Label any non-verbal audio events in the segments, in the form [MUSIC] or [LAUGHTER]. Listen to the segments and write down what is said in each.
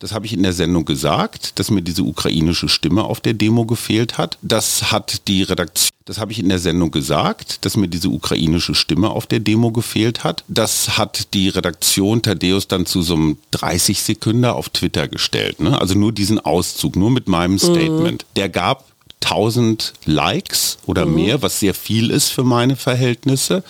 Das habe ich in der Sendung gesagt, dass mir diese ukrainische Stimme auf der Demo gefehlt hat. Das hat die Redaktion, das habe ich in der Sendung gesagt, dass mir diese ukrainische Stimme auf der Demo gefehlt hat. Das hat die Redaktion Thaddeus dann zu so einem 30 Sekunden auf Twitter gestellt. Ne? Also nur diesen Auszug, nur mit meinem Statement. Der gab 1000 Likes oder mhm. mehr, was sehr viel ist für meine Verhältnisse.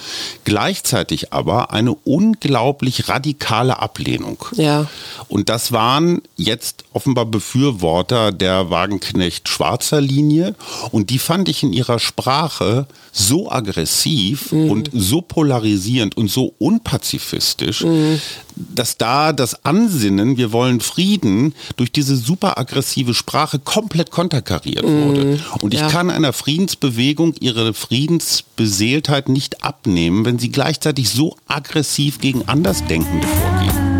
Gleichzeitig aber eine unglaublich radikale Ablehnung. Ja. Und das waren jetzt offenbar Befürworter der Wagenknecht-Schwarzer Linie. Und die fand ich in ihrer Sprache so aggressiv mhm. und so polarisierend und so unpazifistisch, mhm. Dass da das Ansinnen, wir wollen Frieden, durch diese super aggressive Sprache komplett konterkariert mhm. wurde. Und ich ja. kann einer Friedensbewegung ihre Friedensbeseeltheit nicht abnehmen, wenn sie gleichzeitig so aggressiv gegen Andersdenkende vorgehen.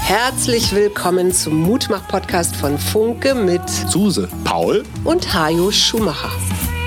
Herzlich willkommen zum Mutmach-Podcast von Funke mit Suse, Paul und Hajo Schumacher.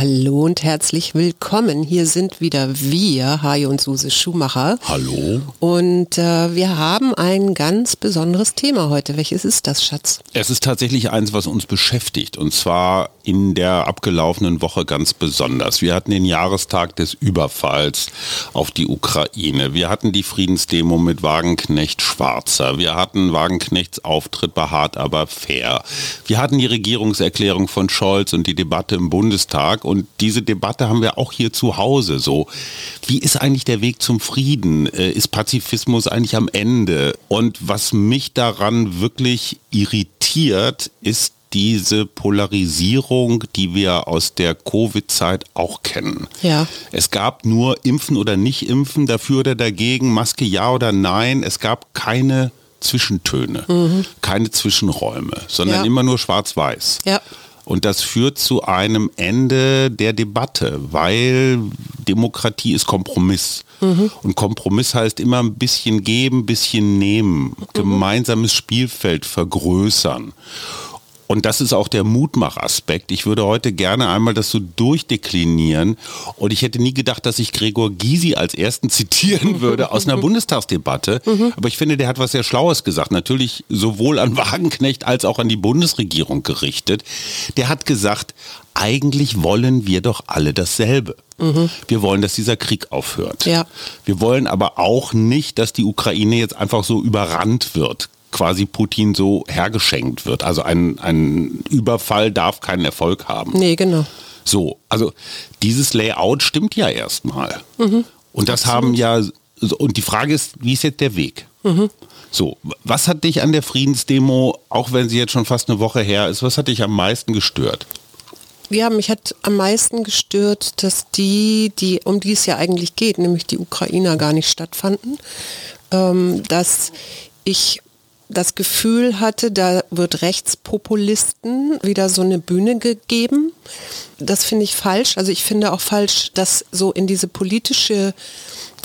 Hallo und herzlich willkommen. Hier sind wieder wir, Hajo und Suse Schumacher. Hallo. Und äh, wir haben ein ganz besonderes Thema heute. Welches ist das, Schatz? Es ist tatsächlich eins, was uns beschäftigt. Und zwar in der abgelaufenen Woche ganz besonders. Wir hatten den Jahrestag des Überfalls auf die Ukraine. Wir hatten die Friedensdemo mit Wagenknecht Schwarzer. Wir hatten Wagenknechts Auftritt bei Hart aber fair. Wir hatten die Regierungserklärung von Scholz und die Debatte im Bundestag. Und diese Debatte haben wir auch hier zu Hause. So, wie ist eigentlich der Weg zum Frieden? Äh, ist Pazifismus eigentlich am Ende? Und was mich daran wirklich irritiert, ist diese Polarisierung, die wir aus der Covid-Zeit auch kennen. Ja. Es gab nur Impfen oder nicht Impfen, dafür oder dagegen, Maske ja oder nein. Es gab keine Zwischentöne, mhm. keine Zwischenräume, sondern ja. immer nur schwarz-weiß. Ja. Und das führt zu einem Ende der Debatte, weil Demokratie ist Kompromiss. Mhm. Und Kompromiss heißt immer ein bisschen geben, ein bisschen nehmen, mhm. gemeinsames Spielfeld vergrößern. Und das ist auch der Mutmachaspekt. Ich würde heute gerne einmal das so durchdeklinieren. Und ich hätte nie gedacht, dass ich Gregor Gysi als ersten zitieren würde aus einer [LAUGHS] Bundestagsdebatte. Aber ich finde, der hat was sehr Schlaues gesagt. Natürlich sowohl an Wagenknecht als auch an die Bundesregierung gerichtet. Der hat gesagt, eigentlich wollen wir doch alle dasselbe. Mhm. Wir wollen, dass dieser Krieg aufhört. Ja. Wir wollen aber auch nicht, dass die Ukraine jetzt einfach so überrannt wird quasi Putin so hergeschenkt wird. Also ein, ein Überfall darf keinen Erfolg haben. Nee, genau. So, also dieses Layout stimmt ja erstmal. Mhm. Und das Absolut. haben ja, und die Frage ist, wie ist jetzt der Weg? Mhm. So, was hat dich an der Friedensdemo, auch wenn sie jetzt schon fast eine Woche her ist, was hat dich am meisten gestört? Ja, mich hat am meisten gestört, dass die, die um die es ja eigentlich geht, nämlich die Ukrainer, gar nicht stattfanden. Ähm, dass ich das Gefühl hatte, da wird Rechtspopulisten wieder so eine Bühne gegeben. Das finde ich falsch. Also ich finde auch falsch, das so in diese politische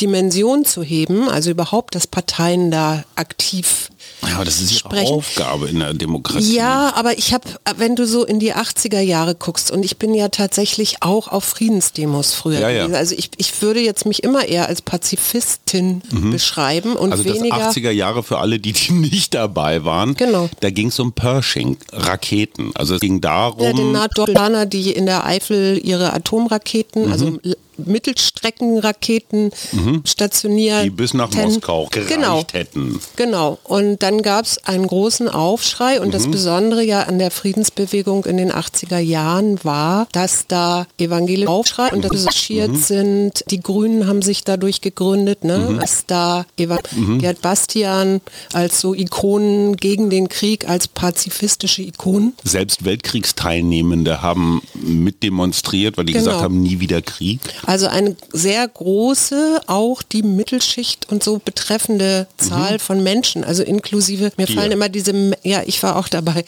Dimension zu heben, also überhaupt, dass Parteien da aktiv ja, das ist ihre sprechen. Aufgabe in der Demokratie. Ja, aber ich habe, wenn du so in die 80er Jahre guckst, und ich bin ja tatsächlich auch auf Friedensdemos früher ja, gewesen. Ja. Also ich, ich würde jetzt mich immer eher als Pazifistin mhm. beschreiben und also weniger. Das 80er Jahre für alle, die, die nicht dabei waren. Genau. Da ging es um Pershing, Raketen. Also es ging darum. Ja, den NATO-Planer, die in der Eifel ihre Atomraketen, also mhm. also Mittelstreckenraketen mhm. stationiert. Die bis nach Moskau gereicht genau. hätten. Genau. Und dann gab es einen großen Aufschrei und mhm. das Besondere ja an der Friedensbewegung in den 80er Jahren war, dass da Evangelische Aufschrei und marschiert mhm. sind. Die Grünen haben sich dadurch gegründet, ne? Mhm. dass da Eva mhm. Gerd Bastian als so Ikonen gegen den Krieg, als pazifistische Ikonen. Selbst Weltkriegsteilnehmende haben mitdemonstriert, weil die genau. gesagt haben, nie wieder Krieg. Also eine sehr große, auch die Mittelschicht und so betreffende Zahl mhm. von Menschen, also inklusive, mir fallen immer diese, ja, ich war auch dabei,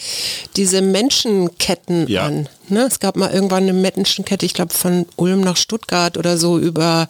diese Menschenketten ja. an. Ne? Es gab mal irgendwann eine Menschenkette, ich glaube von Ulm nach Stuttgart oder so über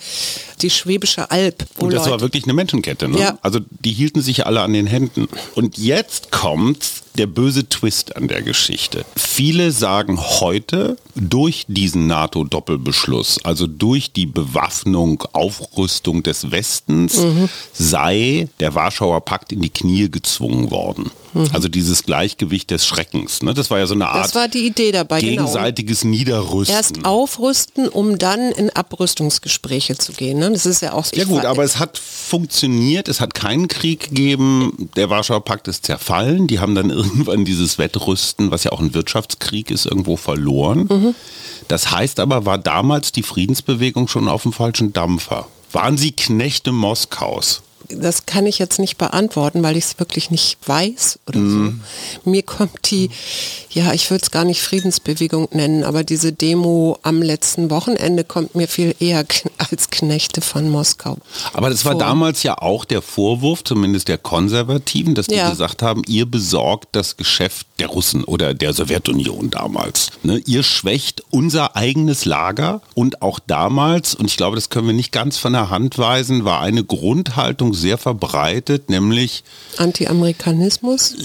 die Schwäbische Alb. Und das Leute war wirklich eine Menschenkette. Ne? Ja. Also die hielten sich alle an den Händen. Und jetzt kommt der böse Twist an der Geschichte. Viele sagen heute, durch diesen NATO-Doppelbeschluss, also durch die Bewaffnung, Aufrüstung des Westens, mhm. sei der Warschauer Pakt in die Knie gezwungen worden. Mhm. Also dieses Gleichgewicht des Schreckens. Ne? Das war ja so eine Art das war die Idee dabei, genau. Gegenseitiges. Niederrüsten. Erst aufrüsten, um dann in Abrüstungsgespräche zu gehen. Ne? Das ist ja auch Ja gut, aber es hat funktioniert, es hat keinen Krieg gegeben. Der Warschauer Pakt ist zerfallen. Die haben dann [LAUGHS] irgendwann dieses Wettrüsten, was ja auch ein Wirtschaftskrieg ist, irgendwo verloren. Mhm. Das heißt aber, war damals die Friedensbewegung schon auf dem falschen Dampfer? Waren sie Knechte Moskaus? Das kann ich jetzt nicht beantworten, weil ich es wirklich nicht weiß oder mm. so. Mir kommt die, ja, ich würde es gar nicht Friedensbewegung nennen, aber diese Demo am letzten Wochenende kommt mir viel eher als Knechte von Moskau. Aber das war vor. damals ja auch der Vorwurf, zumindest der Konservativen, dass die ja. gesagt haben, ihr besorgt das Geschäft der Russen oder der Sowjetunion damals. Ne? Ihr schwächt unser eigenes Lager und auch damals, und ich glaube, das können wir nicht ganz von der Hand weisen, war eine Grundhaltung sehr verbreitet, nämlich Anti-Amerikanismus.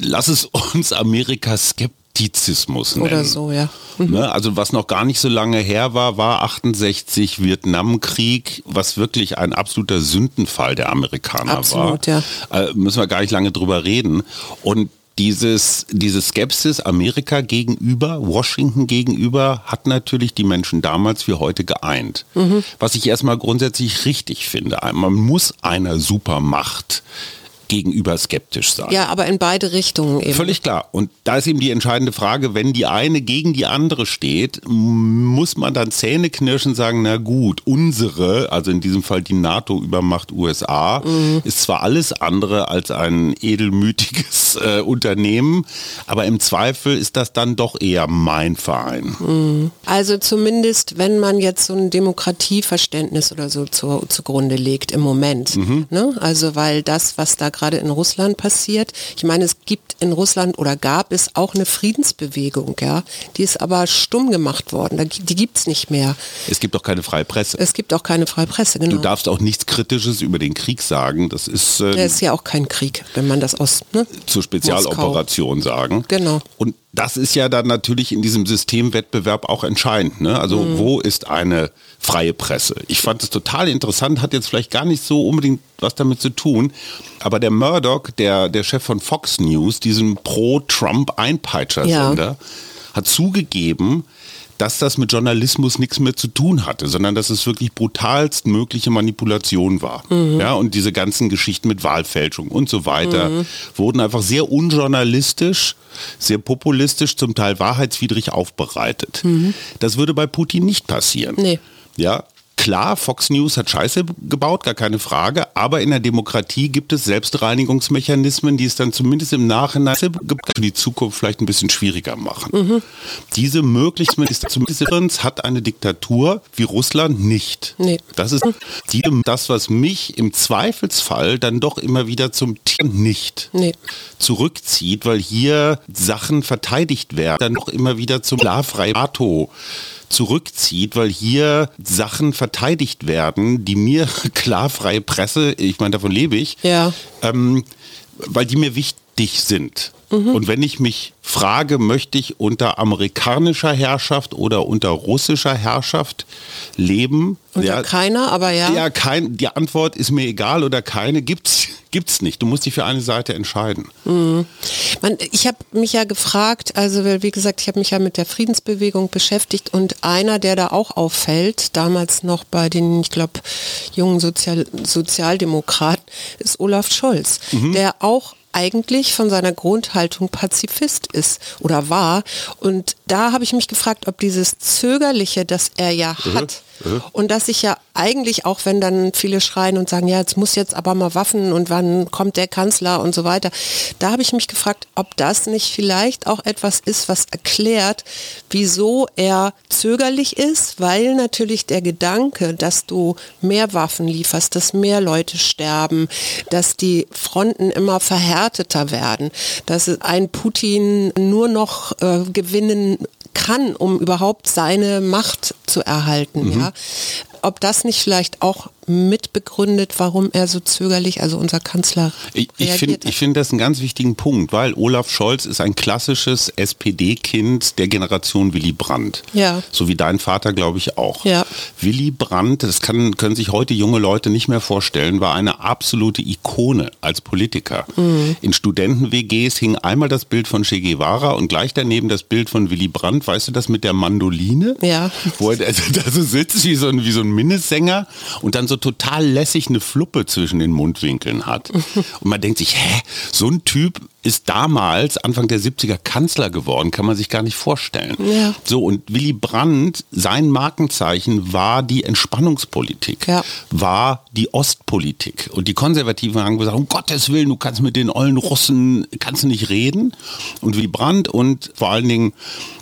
Lass es uns Amerika Skeptizismus nennen. Oder so, ja. Mhm. Ne? Also was noch gar nicht so lange her war, war 68 Vietnamkrieg, was wirklich ein absoluter Sündenfall der Amerikaner Absolut, war. Ja. Äh, müssen wir gar nicht lange drüber reden. Und dieses, diese Skepsis Amerika gegenüber, Washington gegenüber, hat natürlich die Menschen damals wie heute geeint. Mhm. Was ich erstmal grundsätzlich richtig finde. Man muss einer Supermacht gegenüber skeptisch sein. Ja, aber in beide Richtungen eben. Völlig klar. Und da ist eben die entscheidende Frage, wenn die eine gegen die andere steht, muss man dann Zähne knirschen und sagen, na gut, unsere, also in diesem Fall die NATO-Übermacht USA, mhm. ist zwar alles andere als ein edelmütiges [LAUGHS] äh, Unternehmen, aber im Zweifel ist das dann doch eher mein Verein. Mhm. Also zumindest, wenn man jetzt so ein Demokratieverständnis oder so zu, zugrunde legt im Moment. Mhm. Ne? Also weil das, was da gerade in Russland passiert. Ich meine, es gibt in Russland oder gab es auch eine Friedensbewegung, ja. Die ist aber stumm gemacht worden. Die gibt es nicht mehr. Es gibt auch keine freie Presse. Es gibt auch keine freie Presse, genau. Du darfst auch nichts Kritisches über den Krieg sagen. Das ist. Äh, das ist ja auch kein Krieg, wenn man das aus. Ne? Zur Spezialoperation Moskau. sagen. Genau. Und das ist ja dann natürlich in diesem Systemwettbewerb auch entscheidend. Ne? Also mhm. wo ist eine freie Presse? Ich fand es total interessant, hat jetzt vielleicht gar nicht so unbedingt was damit zu tun, aber der Murdoch, der, der Chef von Fox News, diesem Pro-Trump-Einpeitscher-Sender, ja. hat zugegeben, dass das mit Journalismus nichts mehr zu tun hatte, sondern dass es wirklich brutalst mögliche Manipulation war. Mhm. Ja, und diese ganzen Geschichten mit Wahlfälschung und so weiter mhm. wurden einfach sehr unjournalistisch, sehr populistisch, zum Teil wahrheitswidrig aufbereitet. Mhm. Das würde bei Putin nicht passieren. Nee. Ja, Klar, Fox News hat Scheiße gebaut, gar keine Frage, aber in der Demokratie gibt es Selbstreinigungsmechanismen, die es dann zumindest im Nachhinein für die Zukunft vielleicht ein bisschen schwieriger machen. Mhm. Diese Möglichkeit hat eine Diktatur wie Russland nicht. Nee. Das ist die, das, was mich im Zweifelsfall dann doch immer wieder zum Tier nicht nee. zurückzieht, weil hier Sachen verteidigt werden, dann doch immer wieder zum Klarfrei NATO zurückzieht, weil hier Sachen verteidigt werden, die mir [LAUGHS] klar freie Presse, ich meine, davon lebe ich, ja. ähm, weil die mir wichtig sind. Mhm. Und wenn ich mich frage, möchte ich unter amerikanischer Herrschaft oder unter russischer Herrschaft leben? Unter ja, keiner, aber ja. Ja, kein, die Antwort ist mir egal oder keine gibt's [LAUGHS] gibt's nicht. Du musst dich für eine Seite entscheiden. Mhm. Man, ich habe mich ja gefragt, also wie gesagt, ich habe mich ja mit der Friedensbewegung beschäftigt und einer, der da auch auffällt, damals noch bei den, ich glaube, jungen Sozial Sozialdemokraten, ist Olaf Scholz, mhm. der auch eigentlich von seiner Grundhaltung Pazifist ist oder war. Und da habe ich mich gefragt, ob dieses Zögerliche, das er ja mhm. hat, mhm. und dass ich ja eigentlich auch, wenn dann viele schreien und sagen, ja, jetzt muss jetzt aber mal Waffen und wann kommt der Kanzler und so weiter, da habe ich mich gefragt, ob das nicht vielleicht auch etwas ist, was erklärt, wieso er zögerlich ist, weil natürlich der Gedanke, dass du mehr Waffen lieferst, dass mehr Leute sterben, dass die Fronten immer verhärteter werden, dass ein Putin nur noch äh, gewinnen kann, um überhaupt seine Macht zu erhalten. Mhm. Ja? Ob das nicht vielleicht auch mitbegründet, warum er so zögerlich, also unser Kanzler, Ich, ich finde find das einen ganz wichtigen Punkt, weil Olaf Scholz ist ein klassisches SPD-Kind der Generation Willy Brandt. Ja. So wie dein Vater, glaube ich, auch. Ja. Willy Brandt, das kann, können sich heute junge Leute nicht mehr vorstellen, war eine absolute Ikone als Politiker. Mhm. In Studenten-WGs hing einmal das Bild von Che Guevara und gleich daneben das Bild von Willy Brandt. Weißt du das mit der Mandoline? Ja. Wo er also da so sitzt wie so ein, wie so ein Minnesänger und dann so total lässig eine Fluppe zwischen den Mundwinkeln hat. Und man denkt sich, hä, so ein Typ ist damals, Anfang der 70er, Kanzler geworden, kann man sich gar nicht vorstellen. Ja. So, und Willy Brandt, sein Markenzeichen war die Entspannungspolitik, Ja. war die Ostpolitik. Und die Konservativen haben gesagt, um Gottes Willen, du kannst mit den ollen Russen, kannst du nicht reden. Und Willy Brandt und vor allen Dingen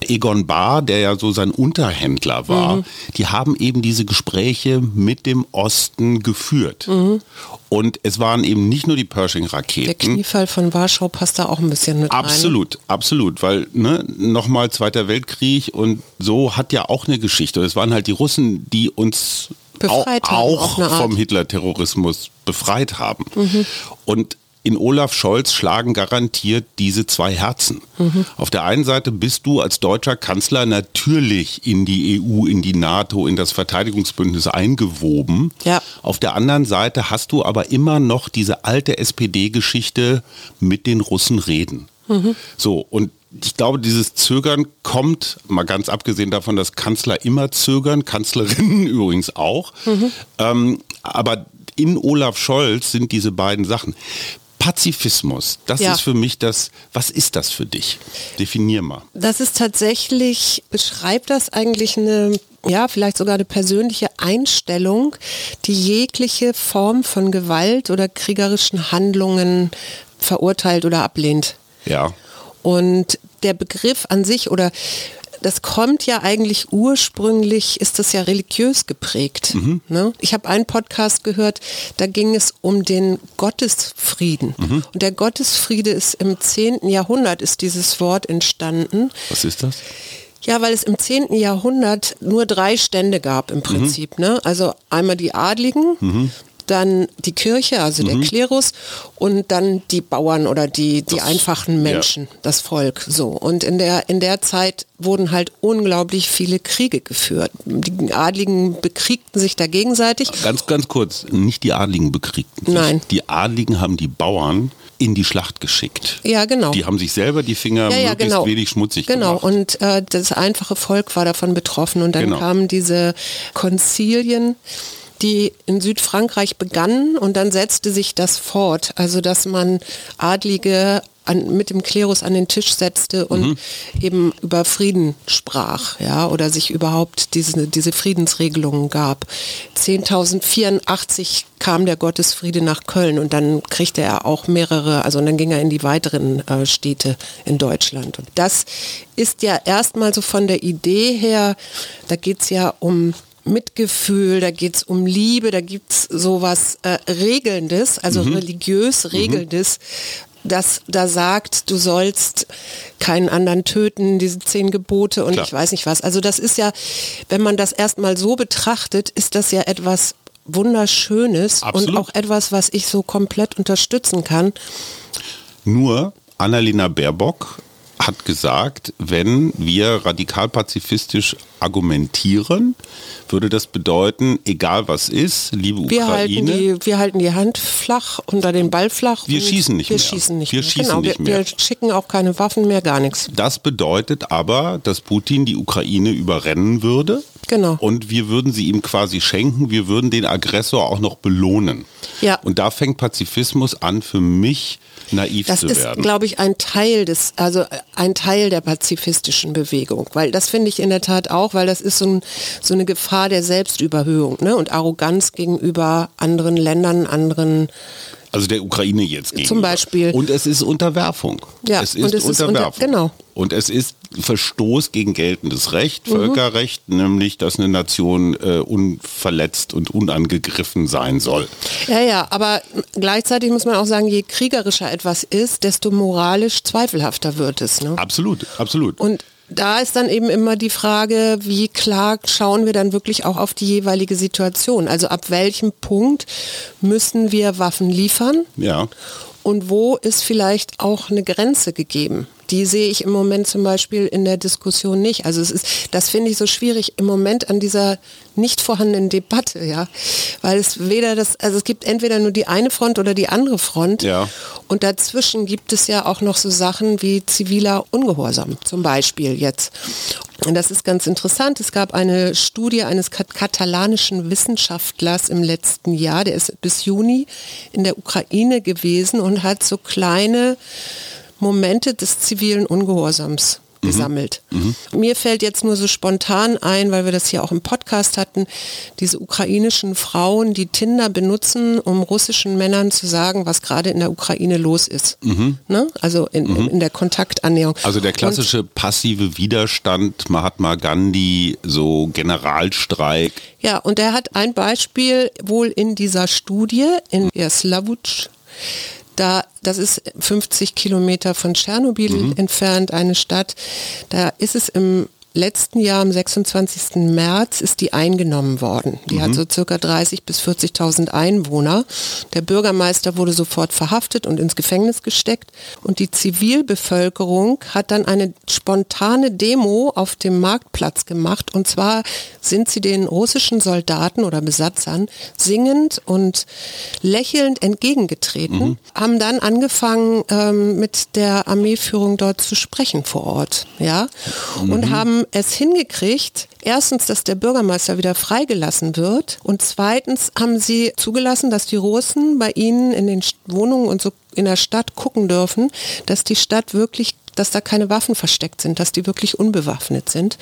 Egon Bahr, der ja so sein Unterhändler war, Mhm. die haben eben diese Gespräche mit dem Osten geführt. Und es waren eben nicht nur die Mhm. Der Pershing-Raketen. Kniefall von Warschau passt da auch ein bisschen mit rein. Absolut, absolut, weil ne, nochmal Zweiter Weltkrieg und so hat ja auch eine Geschichte. Es waren halt die Russen, die uns Befreit auch. Mhm. vom Hitler-Terrorismus befreit haben. Und in Olaf Scholz schlagen garantiert diese zwei Herzen. Mhm. Auf der einen Seite bist du als deutscher Kanzler natürlich in die EU, in die NATO, in das Verteidigungsbündnis eingewoben. Ja. Auf der anderen Seite hast du aber immer noch diese alte SPD-Geschichte mit den Russen reden. So, und ich glaube, dieses Zögern kommt, mal ganz abgesehen davon, dass Kanzler immer zögern, Kanzlerinnen [LAUGHS] übrigens auch. Ähm, aber in Olaf Scholz sind diese beiden Sachen. Pazifismus, das Ja. ist für mich das, was ist das für dich? Definier mal. Das ist tatsächlich, beschreibt das eigentlich eine, ja, vielleicht sogar eine persönliche Einstellung, die jegliche Form von Gewalt oder kriegerischen Handlungen verurteilt oder ablehnt. Ja. Und der Begriff an sich oder das kommt ja eigentlich ursprünglich, ist das ja religiös geprägt. Ne? Ich habe einen Podcast gehört, da ging es um den Gottesfrieden. Und der Gottesfriede ist im 10. Jahrhundert, ist dieses Wort entstanden. Was ist das? Ja, weil es im 10. Jahrhundert nur drei Stände gab im Prinzip. Ne? Also einmal die Adligen, dann die Kirche, also der Klerus und dann die Bauern oder die, die Das- einfachen Menschen, das Volk. So. Und in der, in der Zeit wurden halt unglaublich viele Kriege geführt. Die Adligen bekriegten sich da gegenseitig. Ganz, ganz kurz, nicht die Adligen bekriegten sich. Nein. Die Adligen haben die Bauern in die Schlacht geschickt. Ja, genau. Die haben sich selber die Finger ja, ja, möglichst genau. wenig schmutzig Genau, gemacht. und äh, das einfache Volk war davon betroffen. Und dann Genau. kamen diese Konzilien, die in Südfrankreich begannen und dann setzte sich das fort. Also dass man Adlige an, mit dem Klerus an den Tisch setzte und Mhm. eben über Frieden sprach, ja, oder sich überhaupt diese, diese Friedensregelungen gab. 10.084 kam der Gottesfriede nach Köln und dann kriegte er auch mehrere, also und dann ging er in die weiteren äh, Städte in Deutschland. Und das ist ja erstmal so von der Idee her, da geht es ja um Mitgefühl, da geht es um Liebe, da gibt es sowas äh, Regelndes, also religiös Regelndes, das da sagt, du sollst keinen anderen töten, diese zehn Gebote und Klar. ich weiß nicht was. Also das ist ja, wenn man das erstmal so betrachtet, ist das ja etwas Wunderschönes Absolut. und auch etwas, was ich so komplett unterstützen kann. Nur Annalena Baerbock hat gesagt, wenn wir radikal-pazifistisch argumentieren, würde das bedeuten, egal was ist, liebe Wir halten, Ukraine, die, wir halten die Hand flach unter den Ball flach. Wir schießen nicht wir mehr. Schießen nicht Wir mehr. schießen genau, nicht wir, mehr. wir schicken auch keine Waffen mehr, gar nichts. das bedeutet aber, dass Putin die Ukraine überrennen würde. Genau. Und wir würden sie ihm quasi schenken, wir würden den Aggressor auch noch belohnen. Ja. Und da fängt Pazifismus an, für mich naiv Das zu ist, werden. glaube ich, ein Teil des, also ein Teil der pazifistischen Bewegung, weil das finde ich in der Tat auch, weil das ist so, ein, so eine Gefahr der Selbstüberhöhung ne? und Arroganz gegenüber anderen Ländern, anderen Also der Ukraine jetzt gegenüber. Beispiel. Und es ist Unterwerfung. Ja, es ist und es ist unter- Unterwerfung. genau. Und es ist Verstoß gegen geltendes Recht, Mhm. Völkerrecht, nämlich, dass eine Nation äh, unverletzt und unangegriffen sein soll. Ja, ja, aber gleichzeitig muss man auch sagen, je kriegerischer etwas ist, desto moralisch zweifelhafter wird es. Ne? Absolut, absolut. Und da ist dann eben immer die Frage, wie klar schauen wir dann wirklich auch auf die jeweilige Situation? Also ab welchem Punkt müssen wir Waffen liefern? Ja. Und wo ist vielleicht auch eine Grenze gegeben? Die sehe ich im Moment zum Beispiel in der Diskussion nicht. Also es ist, das finde ich so schwierig im Moment an dieser nicht vorhandenen Debatte, ja, weil es weder das, also es gibt entweder nur die eine Front oder die andere Front. Ja. Und dazwischen gibt es ja auch noch so Sachen wie ziviler Ungehorsam, zum Beispiel jetzt. Und das ist ganz interessant. Es gab eine Studie eines katalanischen Wissenschaftlers im letzten Jahr, der ist bis Juni in der Ukraine gewesen und hat so kleine Momente des zivilen Ungehorsams mhm. gesammelt. Mhm. Mir fällt jetzt nur so spontan ein, weil wir das hier auch im Podcast hatten, diese ukrainischen Frauen, die Tinder benutzen, um russischen Männern zu sagen, was gerade in der Ukraine los ist. Mhm. Ne? Also in, mhm. in, der Kontaktannäherung. Also der klassische Und, passive Widerstand, Mahatma Gandhi, so Generalstreik. Ja, und er hat ein Beispiel wohl in dieser Studie in Jaslavutsch da, das ist 50 Kilometer von Tschernobyl mhm. entfernt, eine Stadt. Da ist es im letzten Jahr am 26. März ist die eingenommen worden. Die mhm. hat so circa 30 bis 40.000 Einwohner. Der Bürgermeister wurde sofort verhaftet und ins Gefängnis gesteckt und die Zivilbevölkerung hat dann eine spontane Demo auf dem Marktplatz gemacht und zwar sind sie den russischen Soldaten oder Besatzern singend und lächelnd entgegengetreten, mhm. haben dann angefangen ähm, mit der Armeeführung dort zu sprechen vor Ort, ja, mhm. und haben es hingekriegt, erstens, dass der Bürgermeister wieder freigelassen wird und zweitens haben sie zugelassen, dass die Russen bei ihnen in den Wohnungen und so in der Stadt gucken dürfen, dass die Stadt wirklich dass da keine Waffen versteckt sind, dass die wirklich unbewaffnet sind.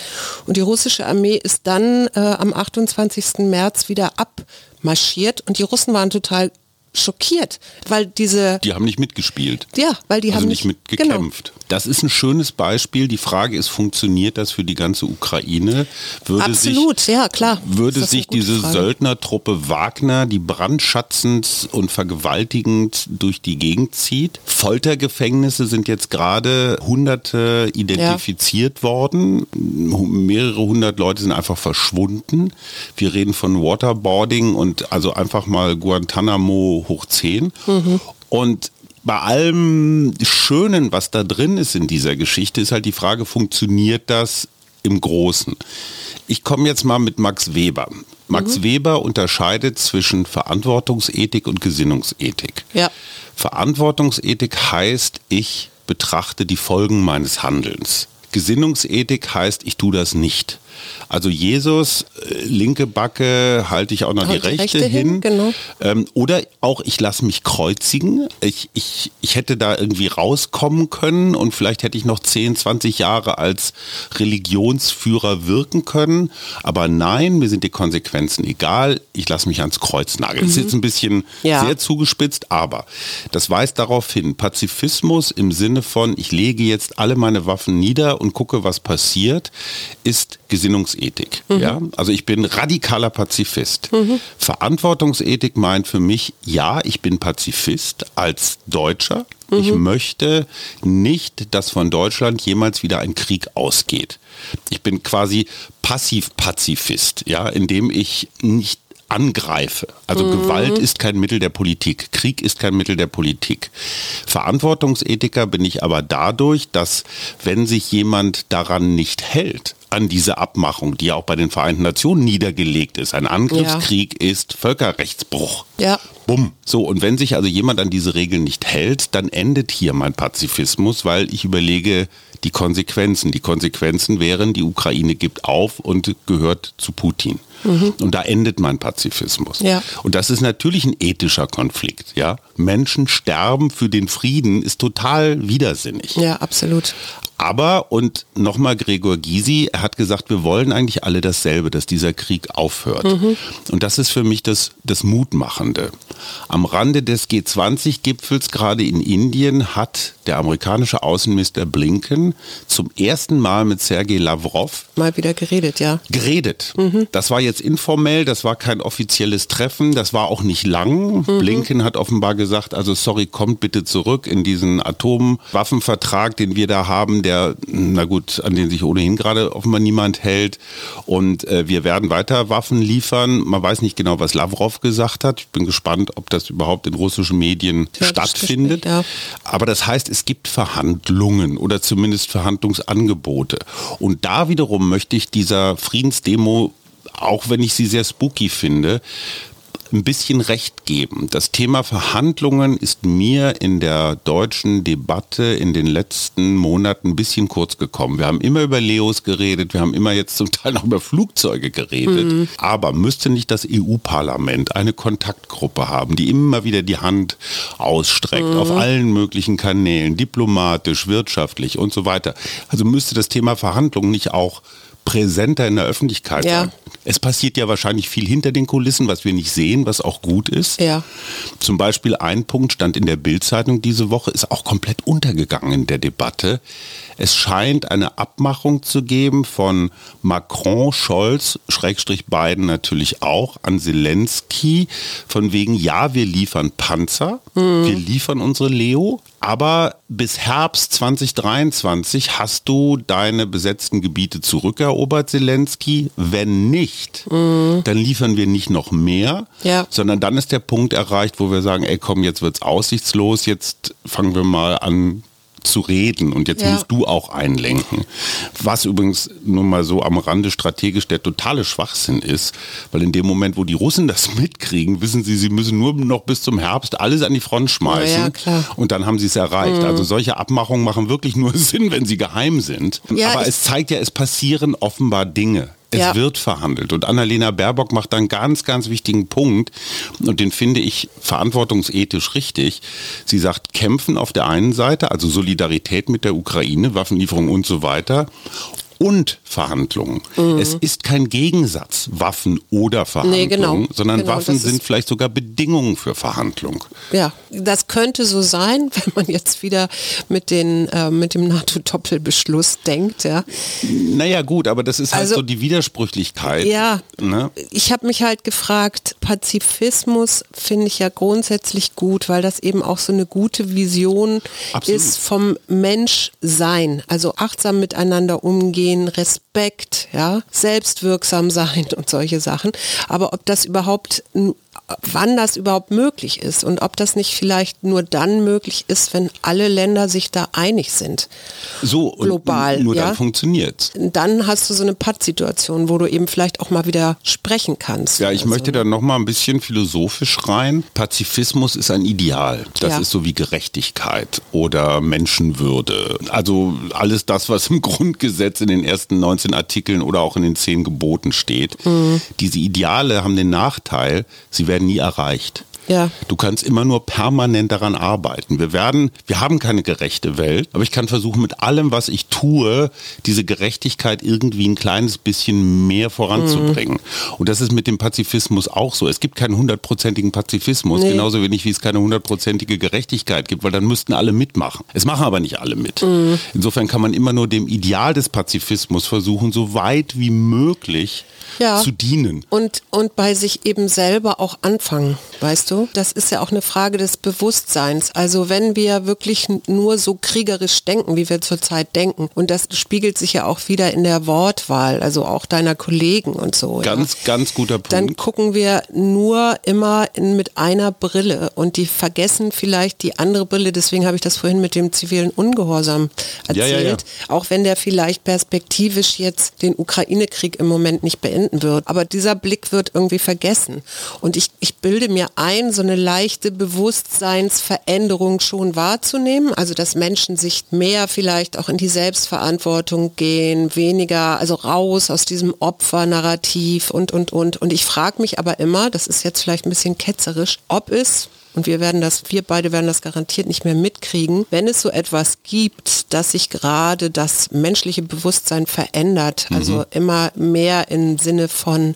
Und die russische Armee ist dann äh, am 28. März wieder abmarschiert und die Russen waren total schockiert, weil diese... Die haben nicht mitgespielt. Ja, weil die also haben nicht mitgekämpft. Genau. Das ist ein schönes Beispiel. Die Frage ist, funktioniert das für die ganze Ukraine? Würde Absolut, sich, ja klar. Würde sich diese Frage. Söldnertruppe Wagner, die brandschatzend und vergewaltigend durch die Gegend zieht? Foltergefängnisse sind jetzt gerade hunderte identifiziert ja. worden. Mehrere hundert Leute sind einfach verschwunden. Wir reden von Waterboarding und also einfach mal Guantanamo hoch 10. Mhm. Und bei allem Schönen, was da drin ist in dieser Geschichte, ist halt die Frage, funktioniert das im Großen? Ich komme jetzt mal mit Max Weber. Max mhm. Weber unterscheidet zwischen Verantwortungsethik und Gesinnungsethik. Ja. Verantwortungsethik heißt, ich betrachte die Folgen meines Handelns. Gesinnungsethik heißt, ich tue das nicht. Also Jesus, äh, linke Backe, halte ich auch noch halt die, rechte, rechte, hin. hin genau. ähm, oder auch, ich lasse mich kreuzigen. Ich, ich, ich hätte da irgendwie rauskommen können und vielleicht hätte ich noch 10, 20 Jahre als Religionsführer wirken können. Aber nein, mir sind die Konsequenzen egal. Ich lasse mich ans Kreuz nageln. Mhm. Das ist jetzt ein bisschen ja. sehr zugespitzt, aber das weist darauf hin, Pazifismus im Sinne von, ich lege jetzt alle meine Waffen nieder und gucke, was passiert, ist Gesinnungsethik. Mhm. Ja? Also ich bin radikaler Pazifist. Mhm. Verantwortungsethik meint für mich, ja, ich bin Pazifist als Deutscher. Mhm. Ich möchte nicht, dass von Deutschland jemals wieder ein Krieg ausgeht. Ich bin quasi Passiv-Pazifist, ja, indem ich nicht angreife. Also mhm. Gewalt ist kein Mittel der Politik, Krieg ist kein Mittel der Politik. Verantwortungsethiker bin ich aber dadurch, dass wenn sich jemand daran nicht hält, an diese Abmachung, die ja auch bei den Vereinten Nationen niedergelegt ist. Ein Angriffskrieg ja. ist Völkerrechtsbruch. Ja. Bumm. So, und wenn sich also jemand an diese Regeln nicht hält, dann endet hier mein Pazifismus, weil ich überlege die Konsequenzen. Die Konsequenzen wären, die Ukraine gibt auf und gehört zu Putin. Mhm. Und da endet mein Pazifismus. Ja. Und das ist natürlich ein ethischer Konflikt. Ja? Menschen sterben für den Frieden ist total widersinnig. Ja, absolut. Aber, und nochmal Gregor Gysi, er hat gesagt, wir wollen eigentlich alle dasselbe, dass dieser Krieg aufhört. Mhm. Und das ist für mich das, das Mutmachende. Am Rande des G20-Gipfels, gerade in Indien, hat der amerikanische Außenminister Blinken zum ersten Mal mit Sergei Lavrov mal wieder geredet, ja. Geredet. Mhm. Das war jetzt informell, das war kein offizielles Treffen, das war auch nicht lang. Mhm. Blinken hat offenbar gesagt, also sorry, kommt bitte zurück in diesen Atomwaffenvertrag, den wir da haben, der, na gut, an den sich ohnehin gerade offenbar niemand hält. Und äh, wir werden weiter Waffen liefern. Man weiß nicht genau, was Lavrov gesagt hat. Ich bin gespannt, ob das überhaupt in russischen Medien ja, stattfindet. Ja. Aber das heißt, es gibt Verhandlungen oder zumindest Verhandlungsangebote. Und da wiederum möchte ich dieser Friedensdemo auch wenn ich sie sehr spooky finde, ein bisschen recht geben. Das Thema Verhandlungen ist mir in der deutschen Debatte in den letzten Monaten ein bisschen kurz gekommen. Wir haben immer über Leos geredet, wir haben immer jetzt zum Teil noch über Flugzeuge geredet. Mhm. Aber müsste nicht das EU-Parlament eine Kontaktgruppe haben, die immer wieder die Hand ausstreckt mhm. auf allen möglichen Kanälen, diplomatisch, wirtschaftlich und so weiter. Also müsste das Thema Verhandlungen nicht auch präsenter in der Öffentlichkeit ja. sein. Es passiert ja wahrscheinlich viel hinter den Kulissen, was wir nicht sehen, was auch gut ist. Ja. Zum Beispiel ein Punkt stand in der Bildzeitung diese Woche, ist auch komplett untergegangen in der Debatte. Es scheint eine Abmachung zu geben von Macron, Scholz, Schrägstrich Biden natürlich auch, an Zelensky, von wegen, ja, wir liefern Panzer, mhm. wir liefern unsere Leo, aber bis Herbst 2023 hast du deine besetzten Gebiete zurückerobert, Zelensky. Wenn nicht, mhm. dann liefern wir nicht noch mehr, ja. sondern dann ist der Punkt erreicht, wo wir sagen, ey komm, jetzt wird's aussichtslos, jetzt fangen wir mal an zu reden und jetzt ja. musst du auch einlenken. Was übrigens nur mal so am Rande strategisch der totale Schwachsinn ist, weil in dem Moment, wo die Russen das [LAUGHS] mitkriegen, wissen sie, sie müssen nur noch bis zum Herbst alles an die Front schmeißen ja, und dann haben sie es erreicht. Mhm. Also solche Abmachungen machen wirklich nur [LAUGHS] Sinn, wenn sie geheim sind. Ja, Aber es zeigt ja, es passieren offenbar Dinge. Es ja. wird verhandelt. Und Annalena Baerbock macht einen ganz, ganz wichtigen Punkt. Und den finde ich verantwortungsethisch richtig. Sie sagt, kämpfen auf der einen Seite, also Solidarität mit der Ukraine, Waffenlieferung und so weiter und Verhandlungen. Mhm. Es ist kein Gegensatz, Waffen oder Verhandlungen, nee, genau. sondern genau, Waffen sind vielleicht sogar Bedingungen für Verhandlung. Ja, das könnte so sein, [LAUGHS] wenn man jetzt wieder mit, den, äh, mit dem NATO-Doppelbeschluss denkt. Ja. Naja gut, aber das ist halt also, so die Widersprüchlichkeit. Ja, ne? ich habe mich halt gefragt, Pazifismus finde ich ja grundsätzlich gut, weil das eben auch so eine gute Vision Absolut. ist vom Menschsein, also achtsam miteinander umgehen Umgehen, Respekt, ja, selbstwirksam sein und solche Sachen. Aber ob das überhaupt wann das überhaupt möglich ist und ob das nicht vielleicht nur dann möglich ist, wenn alle Länder sich da einig sind. So global. Nur ja? dann funktioniert. Dann hast du so eine Pattsituation, wo du eben vielleicht auch mal wieder sprechen kannst. Ja, ich möchte so. da noch mal ein bisschen philosophisch rein. Pazifismus ist ein Ideal. Das ja. ist so wie Gerechtigkeit oder Menschenwürde. Also alles das, was im [LAUGHS] Grundgesetz in den ersten 19 Artikeln oder auch in den zehn Geboten steht. Mhm. Diese Ideale haben den Nachteil, sie werden nie erreicht. Ja. Du kannst immer nur permanent daran arbeiten. Wir werden, wir haben keine gerechte Welt, aber ich kann versuchen, mit allem, was ich tue, diese Gerechtigkeit irgendwie ein kleines bisschen mehr voranzubringen. Mhm. Und das ist mit dem Pazifismus auch so. Es gibt keinen hundertprozentigen Pazifismus, nee. genauso wenig wie es keine hundertprozentige Gerechtigkeit gibt, weil dann müssten alle mitmachen. Es machen aber nicht alle mit. Mhm. Insofern kann man immer nur dem Ideal des Pazifismus versuchen, so weit wie möglich ja. zu dienen. Und, und bei sich eben selber auch anfangen, weißt du? Das ist ja auch eine Frage des Bewusstseins. Also wenn wir wirklich nur so kriegerisch denken, wie wir zurzeit denken, und das spiegelt sich ja auch wieder in der Wortwahl, also auch deiner Kollegen und so. Ganz, ja. ganz guter Punkt. Dann gucken wir nur immer in, mit einer Brille und die vergessen vielleicht die andere Brille. Deswegen habe ich das vorhin mit dem zivilen Ungehorsam erzählt. Ja, ja, auch wenn der vielleicht perspektivisch jetzt den Ukraine-Krieg im Moment nicht beendet finden wird. Aber dieser Blick wird irgendwie vergessen. Und ich, ich bilde mir ein, so eine leichte Bewusstseinsveränderung schon wahrzunehmen. Also dass Menschen sich mehr vielleicht auch in die Selbstverantwortung gehen, weniger, also raus aus diesem Opfernarrativ und, und, und. Und ich frage mich aber immer, das ist jetzt vielleicht ein bisschen ketzerisch, ob es und wir werden das, wir beide werden das garantiert nicht mehr mitkriegen, wenn es so etwas gibt, dass sich gerade das menschliche Bewusstsein verändert, mhm. also immer mehr im Sinne von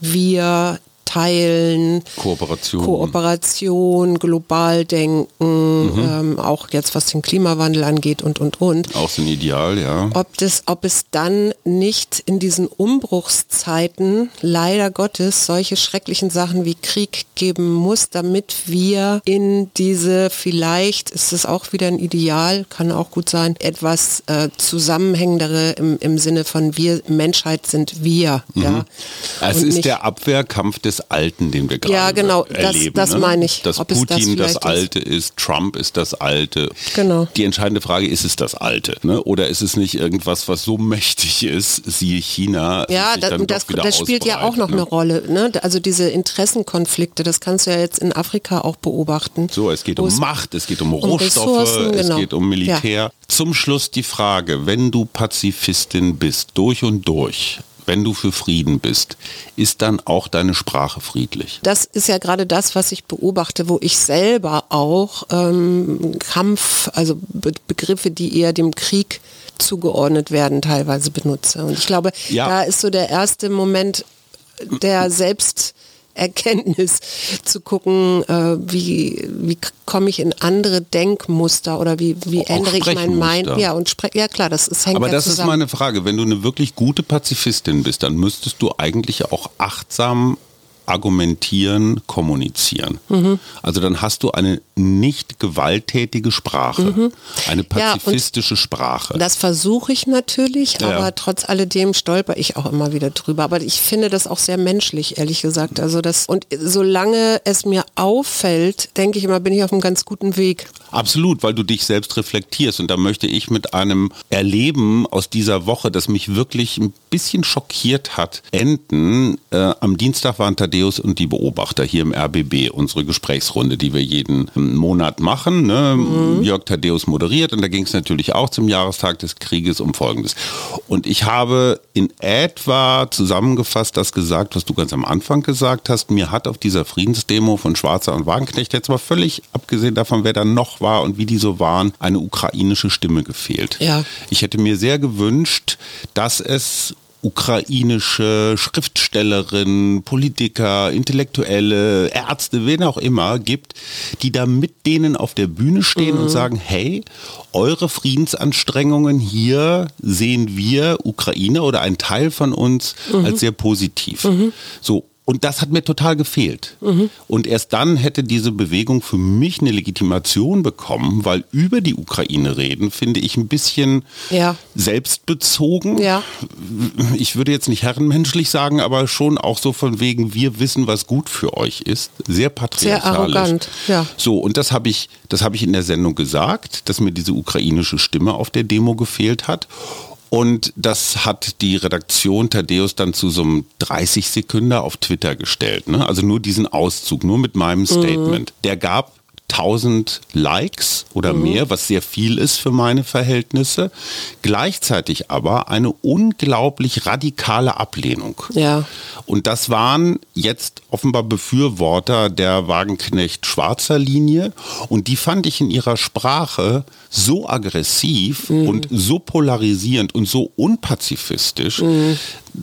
wir Teilen, Kooperation. Kooperation, global denken, mhm. ähm, auch jetzt was den Klimawandel angeht und und und. Auch so ein Ideal, ja. Ob das, ob es dann nicht in diesen Umbruchszeiten leider Gottes solche schrecklichen Sachen wie Krieg geben muss, damit wir in diese vielleicht ist es auch wieder ein Ideal, kann auch gut sein, etwas äh, zusammenhängendere im, im Sinne von wir Menschheit sind wir. Mhm. Ja. Es ist der Abwehrkampf des Alten, den wir gerade ja, genau, erleben. Das, das ne? meine ich. Dass Ob Putin das, das, Alte ist. ist, Trump ist das Alte. Genau. Die entscheidende Frage, ist es das Alte? Ne? Oder ist es nicht irgendwas, was so mächtig ist, siehe China? Ja, das, das, das spielt ja auch noch ne? eine Rolle. Ne? Also diese Interessenkonflikte, das kannst du ja jetzt in Afrika auch beobachten. So, es geht um Macht, es geht um, um Rohstoffe, es genau. geht um Militär. Ja. Zum Schluss die Frage, wenn du Pazifistin bist, durch und durch, wenn du für Frieden bist, ist dann auch deine Sprache friedlich? Das ist ja gerade das, was ich beobachte, wo ich selber auch ähm, Kampf, also Be Begriffe, die eher dem Krieg zugeordnet werden, teilweise benutze. Und ich glaube, ja. da ist so der erste Moment der Selbst Erkenntnis zu gucken, äh, wie, wie komme ich in andere Denkmuster oder wie, wie ändere ich mein Mind. Ja, und sprech, ja klar, das ist hängt Aber ja das zusammen. ist meine Frage. Wenn du eine wirklich gute Pazifistin bist, dann müsstest du eigentlich auch achtsam argumentieren, kommunizieren. Mhm. Also dann hast du eine nicht gewalttätige Sprache, mhm. eine pazifistische ja, Sprache. Das versuche ich natürlich, ja. aber trotz alledem stolper ich auch immer wieder drüber. Aber ich finde das auch sehr menschlich, ehrlich gesagt. Also das und solange es mir auffällt, denke ich immer, bin ich auf einem ganz guten Weg. Absolut, weil du dich selbst reflektierst. Und da möchte ich mit einem Erleben aus dieser Woche, das mich wirklich ein bisschen schockiert hat, enden. Äh, am Dienstag waren Thaddeus und die Beobachter hier im RBB, unsere Gesprächsrunde, die wir jeden Monat machen. Ne? Mhm. Jörg Thaddeus moderiert und da ging es natürlich auch zum Jahrestag des Krieges um Folgendes. Und ich habe in etwa zusammengefasst das gesagt, was du ganz am Anfang gesagt hast. Mir hat auf dieser Friedensdemo von Schwarzer und Wagenknecht jetzt mal völlig abgesehen davon, wer da noch war und wie die so waren, eine ukrainische Stimme gefehlt. Ja. Ich hätte mir sehr gewünscht, dass es ukrainische Schriftstellerinnen, Politiker, Intellektuelle, Ärzte, wen auch immer gibt, die da mit denen auf der Bühne stehen mhm. und sagen, hey, eure Friedensanstrengungen hier sehen wir Ukraine oder ein Teil von uns mhm. als sehr positiv. Mhm. So, und das hat mir total gefehlt. Mhm. Und erst dann hätte diese Bewegung für mich eine Legitimation bekommen, weil über die Ukraine reden, finde ich ein bisschen ja. selbstbezogen. Ja. Ich würde jetzt nicht herrenmenschlich sagen, aber schon auch so von wegen, wir wissen, was gut für euch ist. Sehr patriarchalisch. Sehr arrogant, ja. So, und das habe ich, das habe ich in der Sendung gesagt, dass mir diese ukrainische Stimme auf der Demo gefehlt hat. Und das hat die Redaktion Thaddeus dann zu so einem 30 Sekunden auf Twitter gestellt. Ne? Also nur diesen Auszug, nur mit meinem mhm. Statement. Mhm. Der gab 1000 Likes oder mhm. mehr, was sehr viel ist für meine Verhältnisse. Gleichzeitig aber eine unglaublich radikale Ablehnung. Ja. Und das waren jetzt offenbar Befürworter der Wagenknecht-Schwarzer Linie. Und die fand ich in ihrer Sprache so aggressiv mhm. und so polarisierend und so unpazifistisch, mhm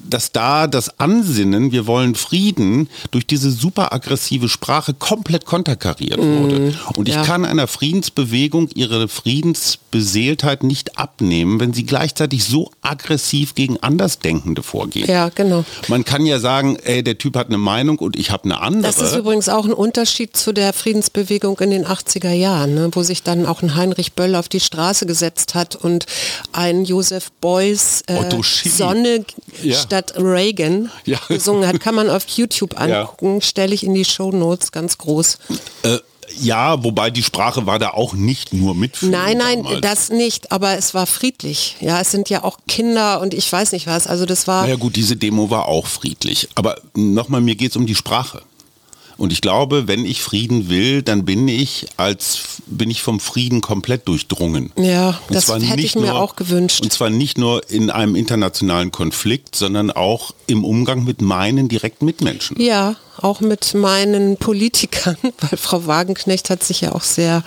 dass da das Ansinnen, wir wollen Frieden, durch diese super aggressive Sprache komplett konterkariert wurde. Mm, und ich ja. kann einer Friedensbewegung ihre Friedensbeseeltheit nicht abnehmen, wenn sie gleichzeitig so aggressiv gegen Andersdenkende vorgehen. Ja, genau. Man kann ja sagen, ey, der Typ hat eine Meinung und ich habe eine andere. Das ist übrigens auch ein Unterschied zu der Friedensbewegung in den 80er Jahren, ne, wo sich dann auch ein Heinrich Böll auf die Straße gesetzt hat und ein Josef Beuys äh, Sonne ja statt Reagan ja. gesungen hat. Kann man auf YouTube angucken, ja. stelle ich in die Show Notes ganz groß. Äh, ja, wobei die Sprache war da auch nicht nur mit. Nein, nein, damals. das nicht, aber es war friedlich. Ja, es sind ja auch Kinder und ich weiß nicht was. Also das war. Naja gut, diese Demo war auch friedlich. Aber nochmal, mir geht es um die Sprache. Und ich glaube, wenn ich Frieden will, dann bin ich als bin ich vom Frieden komplett durchdrungen. Ja, und das hätte ich mir nur, auch gewünscht. Und zwar nicht nur in einem internationalen Konflikt, sondern auch im Umgang mit meinen direkten Mitmenschen. Ja, auch mit meinen Politikern, [LAUGHS] weil Frau Wagenknecht hat sich ja auch sehr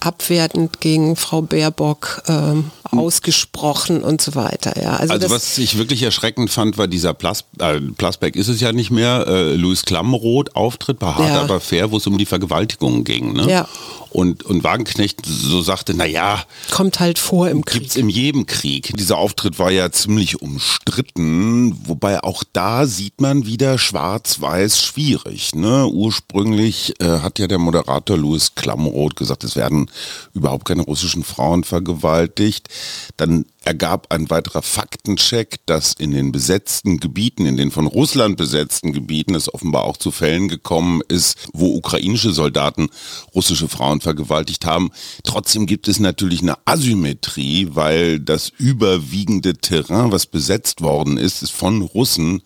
abwertend gegen Frau Baerbock ähm, ausgesprochen und so weiter. Ja, also, also was ich wirklich erschreckend fand, war dieser Plas, äh, Plasberg ist es ja nicht mehr, äh, Louis Klamroth Auftritt bei Hart Ja. aber fair, wo es um die Vergewaltigung ging. Ne? Ja. Und, und Wagenknecht so sagte, naja, kommt halt vor im Krieg. Gibt's in jedem Krieg. Dieser Auftritt war ja ziemlich umstritten, wobei auch da sieht man wieder schwarz-weiß schwierig. Ne? Ursprünglich äh, hat ja der Moderator Louis Klamroth gesagt, es werden überhaupt keine russischen Frauen vergewaltigt. Dann ergab ein weiterer Faktencheck, dass in den besetzten Gebieten, in den von Russland besetzten Gebieten es offenbar auch zu Fällen gekommen ist, wo ukrainische Soldaten russische Frauen vergewaltigt haben. Trotzdem gibt es natürlich eine Asymmetrie, weil das überwiegende Terrain, was besetzt worden ist, ist von Russen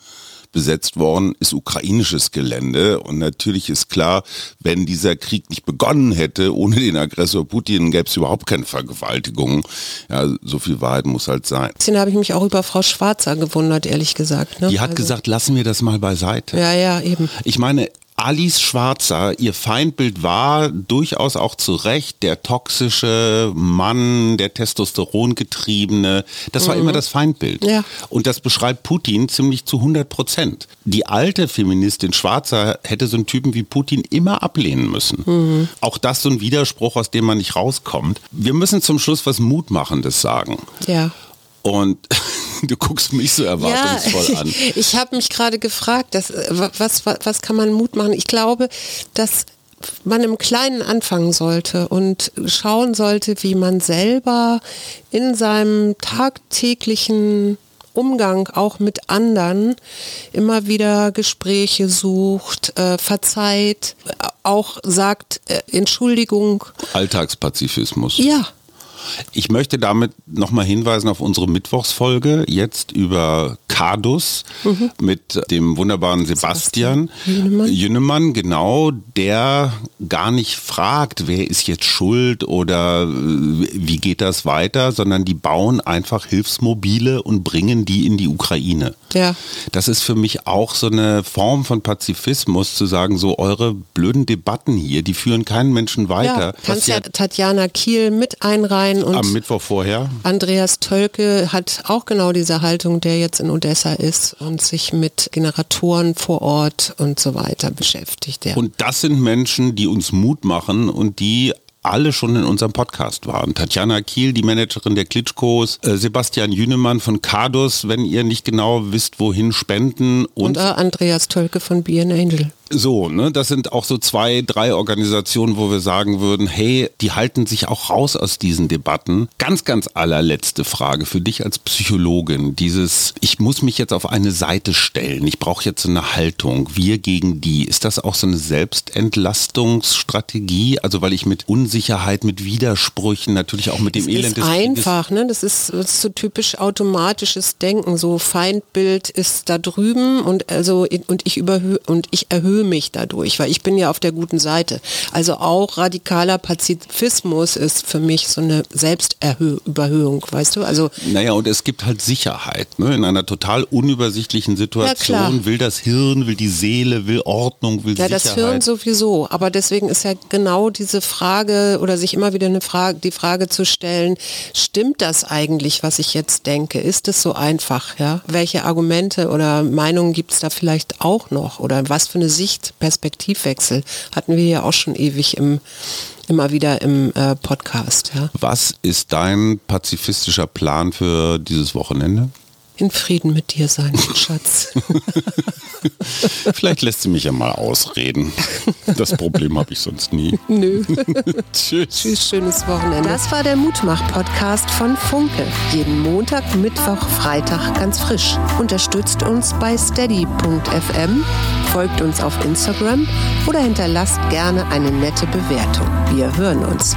besetzt worden, ist ukrainisches Gelände. Und natürlich ist klar, wenn dieser Krieg nicht begonnen hätte, ohne den Aggressor Putin, gäbe es überhaupt keine Vergewaltigung. Ja, so viel Wahrheit muss halt sein. Da habe ich mich auch über Frau Schwarzer gewundert, ehrlich gesagt. Ne? Die hat Also- gesagt, lassen wir das mal beiseite. Ja, ja, eben. Ich meine, Alice Schwarzer, ihr Feindbild war durchaus auch zu Recht der toxische Mann, der Testosterongetriebene. Das war immer das Feindbild. Ja. Und das beschreibt Putin ziemlich zu 100 Prozent. Die alte Feministin Schwarzer hätte so einen Typen wie Putin immer ablehnen müssen. Auch das so ein Widerspruch, aus dem man nicht rauskommt. Wir müssen zum Schluss was Mutmachendes sagen. Ja. Und [LAUGHS] du guckst mich so erwartungsvoll ja, an. [LAUGHS] Ich habe mich gerade gefragt, dass, äh, was, was, was kann man Mut machen? Ich glaube, dass man im Kleinen anfangen sollte und schauen sollte, wie man selber in seinem tagtäglichen Umgang auch mit anderen immer wieder Gespräche sucht, äh, verzeiht, auch sagt äh, Entschuldigung. Alltagspazifismus. Ja, Ich möchte damit nochmal hinweisen auf unsere Mittwochsfolge, jetzt über Cardus mit dem wunderbaren Sebastian Jünemann. Jünemann, genau, der gar nicht fragt, wer ist jetzt schuld oder äh, wie geht das weiter, sondern die bauen einfach Hilfsmobile und bringen die in die Ukraine. ja. Das ist für mich auch so eine Form von Pazifismus, zu sagen, so eure blöden Debatten hier, die führen keinen Menschen weiter. Ja, kannst ja Tatjana Kiel mit einreihen und am Mittwoch vorher Andreas Tölke hat auch genau diese Haltung, der jetzt in Odessa ist und sich mit Generatoren vor Ort und so weiter beschäftigt. Ja. Und das sind Menschen, die uns Mut machen und die alle schon in unserem Podcast waren. Tatjana Kiel, die Managerin der Klitschkos, äh, Sebastian Jünemann von Cardus, wenn ihr nicht genau wisst, wohin spenden und und, äh, Andreas Tölke von Be an Angel. So, ne, das sind auch so zwei, drei Organisationen, wo wir sagen würden, hey, die halten sich auch raus aus diesen Debatten. Ganz, ganz allerletzte Frage für dich als Psychologin. Dieses, ich muss mich jetzt auf eine Seite stellen, ich brauche jetzt so eine Haltung, wir gegen die. Ist das auch so eine Selbstentlastungsstrategie? Also weil ich mit Unsicherheit, mit Widersprüchen, natürlich auch mit dem Es Elend ist des Krieges einfach, ne? Das ist, das ist so typisch automatisches Denken. So Feindbild ist da drüben und also und ich überhöhe und ich erhöhe mich dadurch, weil ich bin ja auf der guten Seite. Also auch radikaler Pazifismus ist für mich so eine Selbstüberhöhung, weißt du? Also Naja, und es gibt halt Sicherheit. Ne? In einer total unübersichtlichen. Situation will das Hirn, will die Seele, will Ordnung, will Ja, Sicherheit. das Hirn sowieso. Aber deswegen ist ja genau diese Frage oder sich immer wieder eine Frage, die Frage zu stellen, stimmt das eigentlich, was ich jetzt denke? Ist es so einfach? Ja? Welche Argumente oder Meinungen gibt es da vielleicht auch noch? Oder was für eine Sicht, Perspektivwechsel hatten wir ja auch schon ewig im, immer wieder im äh, Podcast. Ja? Was ist dein pazifistischer Plan für dieses Wochenende? In Frieden mit dir sein, Schatz. Vielleicht lässt sie mich ja mal ausreden. Das Problem habe ich sonst nie. Nö. [LAUGHS] Tschüss. Tschüss, schönes Wochenende. Das war der Mutmach-Podcast von Funke. Jeden Montag, Mittwoch, Freitag ganz frisch. Unterstützt uns bei steady.fm, folgt uns auf Instagram oder hinterlasst gerne eine nette Bewertung. Wir hören uns.